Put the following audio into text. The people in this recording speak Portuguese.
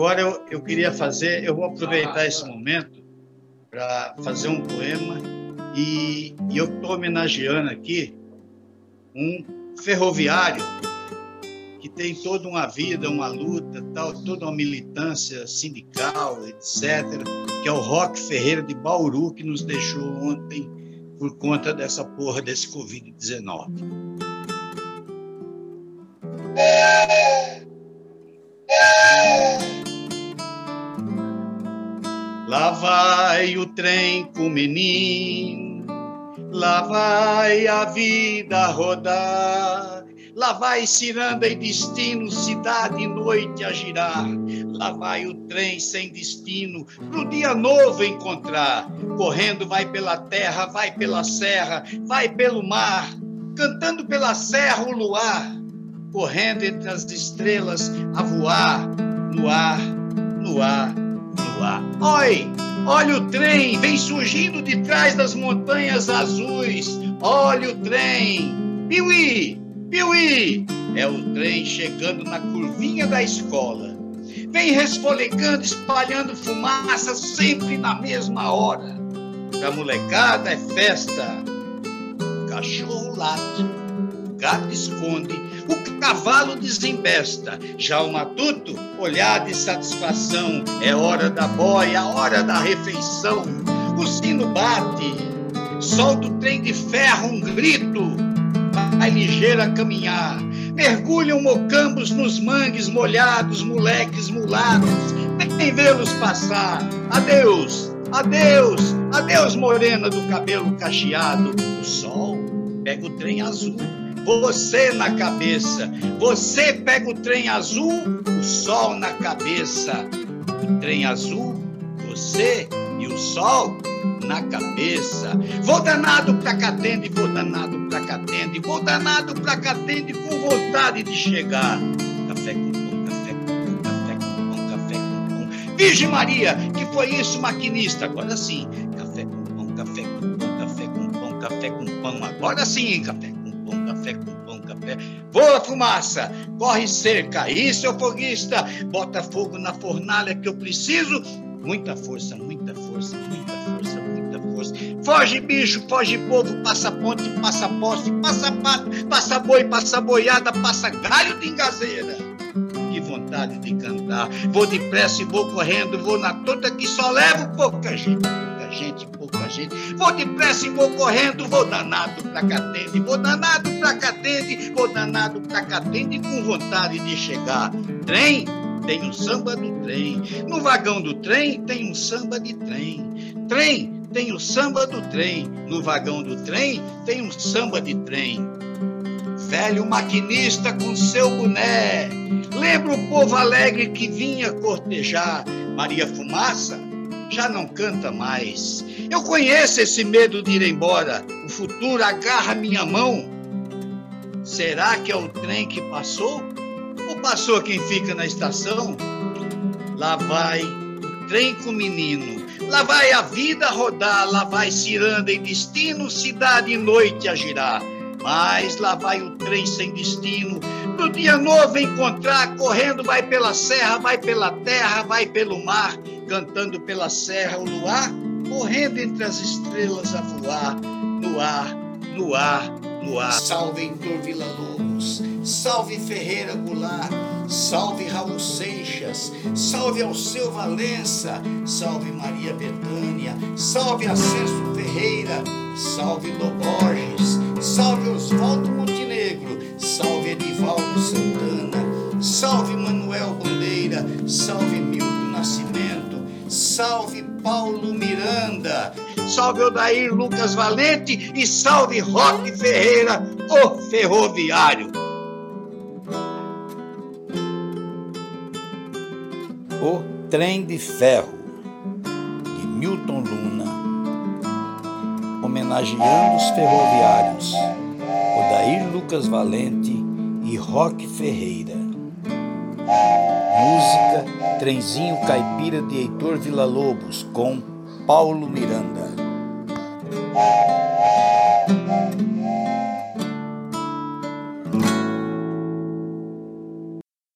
Agora eu, eu queria fazer, eu vou aproveitar esse momento para fazer um poema e, e eu estou homenageando aqui um ferroviário que tem toda uma vida, uma luta, tal, toda uma militância sindical, etc., que é o Roque Ferreira de Bauru, que nos deixou ontem por conta dessa porra desse Covid-19. Lá vai o trem com o menino, lá vai a vida rodar. Lá vai ciranda e destino, cidade e noite a girar. Lá vai o trem sem destino, pro dia novo encontrar. Correndo vai pela terra, vai pela serra, vai pelo mar. Cantando pela serra o luar, correndo entre as estrelas a voar, no ar, no ar Oi, olha o trem, vem surgindo de trás das montanhas azuis. Olha o trem. Piuí, piuí. É o trem chegando na curvinha da escola. Vem resfolegando, espalhando fumaça sempre na mesma hora. Pra molecada é festa. Cachorro late, gato esconde, o cavalo desembesta. Já o matuto, olhar de satisfação. É hora da boia, hora da refeição. O sino bate, solta o trem de ferro, um grito. Vai ligeiro a caminhar. Mergulham mocambos nos mangues molhados, moleques mulados. Vem vê-los passar. Adeus, adeus, adeus, morena do cabelo cacheado. O sol pega o trem azul você na cabeça. Você pega o trem azul, o sol na cabeça. O trem azul, você e o sol na cabeça. Vou danado pra Catende, vou danado pra Catende, vou danado pra Catende com vontade de chegar. Café com pão, café com pão, café com pão, café com pão. Virgem Maria, que foi isso, maquinista? Agora sim. Café com pão, café com pão, café com pão, café com pão. Agora sim, café pão, café com pão, café. Voa fumaça, corre cerca, isso é foguista. Bota fogo na fornalha que eu preciso. Muita força, muita força, muita força, muita força. Foge, bicho, foge, povo, passa ponte, passa poste, passa pato, passa boi, passa boiada, passa galho de engazeira. Que vontade de cantar. Vou depressa e vou correndo, vou na toda que só levo pouca gente, pouca gente. Vou depressa e vou correndo, vou danado pra Catende, vou danado pra Catende, vou danado pra Catende com vontade de chegar. Trem, tem um samba do trem. No vagão do trem tem um samba de trem. Trem, tem o samba do trem. No vagão do trem tem um samba de trem. Velho maquinista com seu boné. Lembra o povo alegre que vinha cortejar Maria Fumaça? Já não canta mais. Eu conheço esse medo de ir embora. O futuro agarra minha mão. Será que é o trem que passou? Ou passou quem fica na estação? Lá vai o trem com o menino. Lá vai a vida rodar. Lá vai ciranda em destino, cidade e noite a girar. Mas lá vai o trem sem destino. No dia novo encontrar, correndo, vai pela serra, vai pela terra, vai pelo mar cantando pela serra o luar, correndo entre as estrelas a voar, no ar, no ar, no ar. Salve Heitor Vila Lobos, salve Ferreira Goulart, salve Raul Seixas, salve Alceu Valença, salve Maria Betânia, salve Acesso Ferreira, salve Loborges, salve Oswaldo Montenegro, salve Edivaldo Santana, salve Manuel Bandeira, salve Salve Paulo Miranda. Salve Odair Lucas Valente e salve Roque Ferreira, o ferroviário. O Trem de Ferro, de Milton Luna, homenageando os ferroviários, Odair Lucas Valente e Roque Ferreira. Música Trenzinho Caipira de Heitor Villa-Lobos com Paulo Miranda.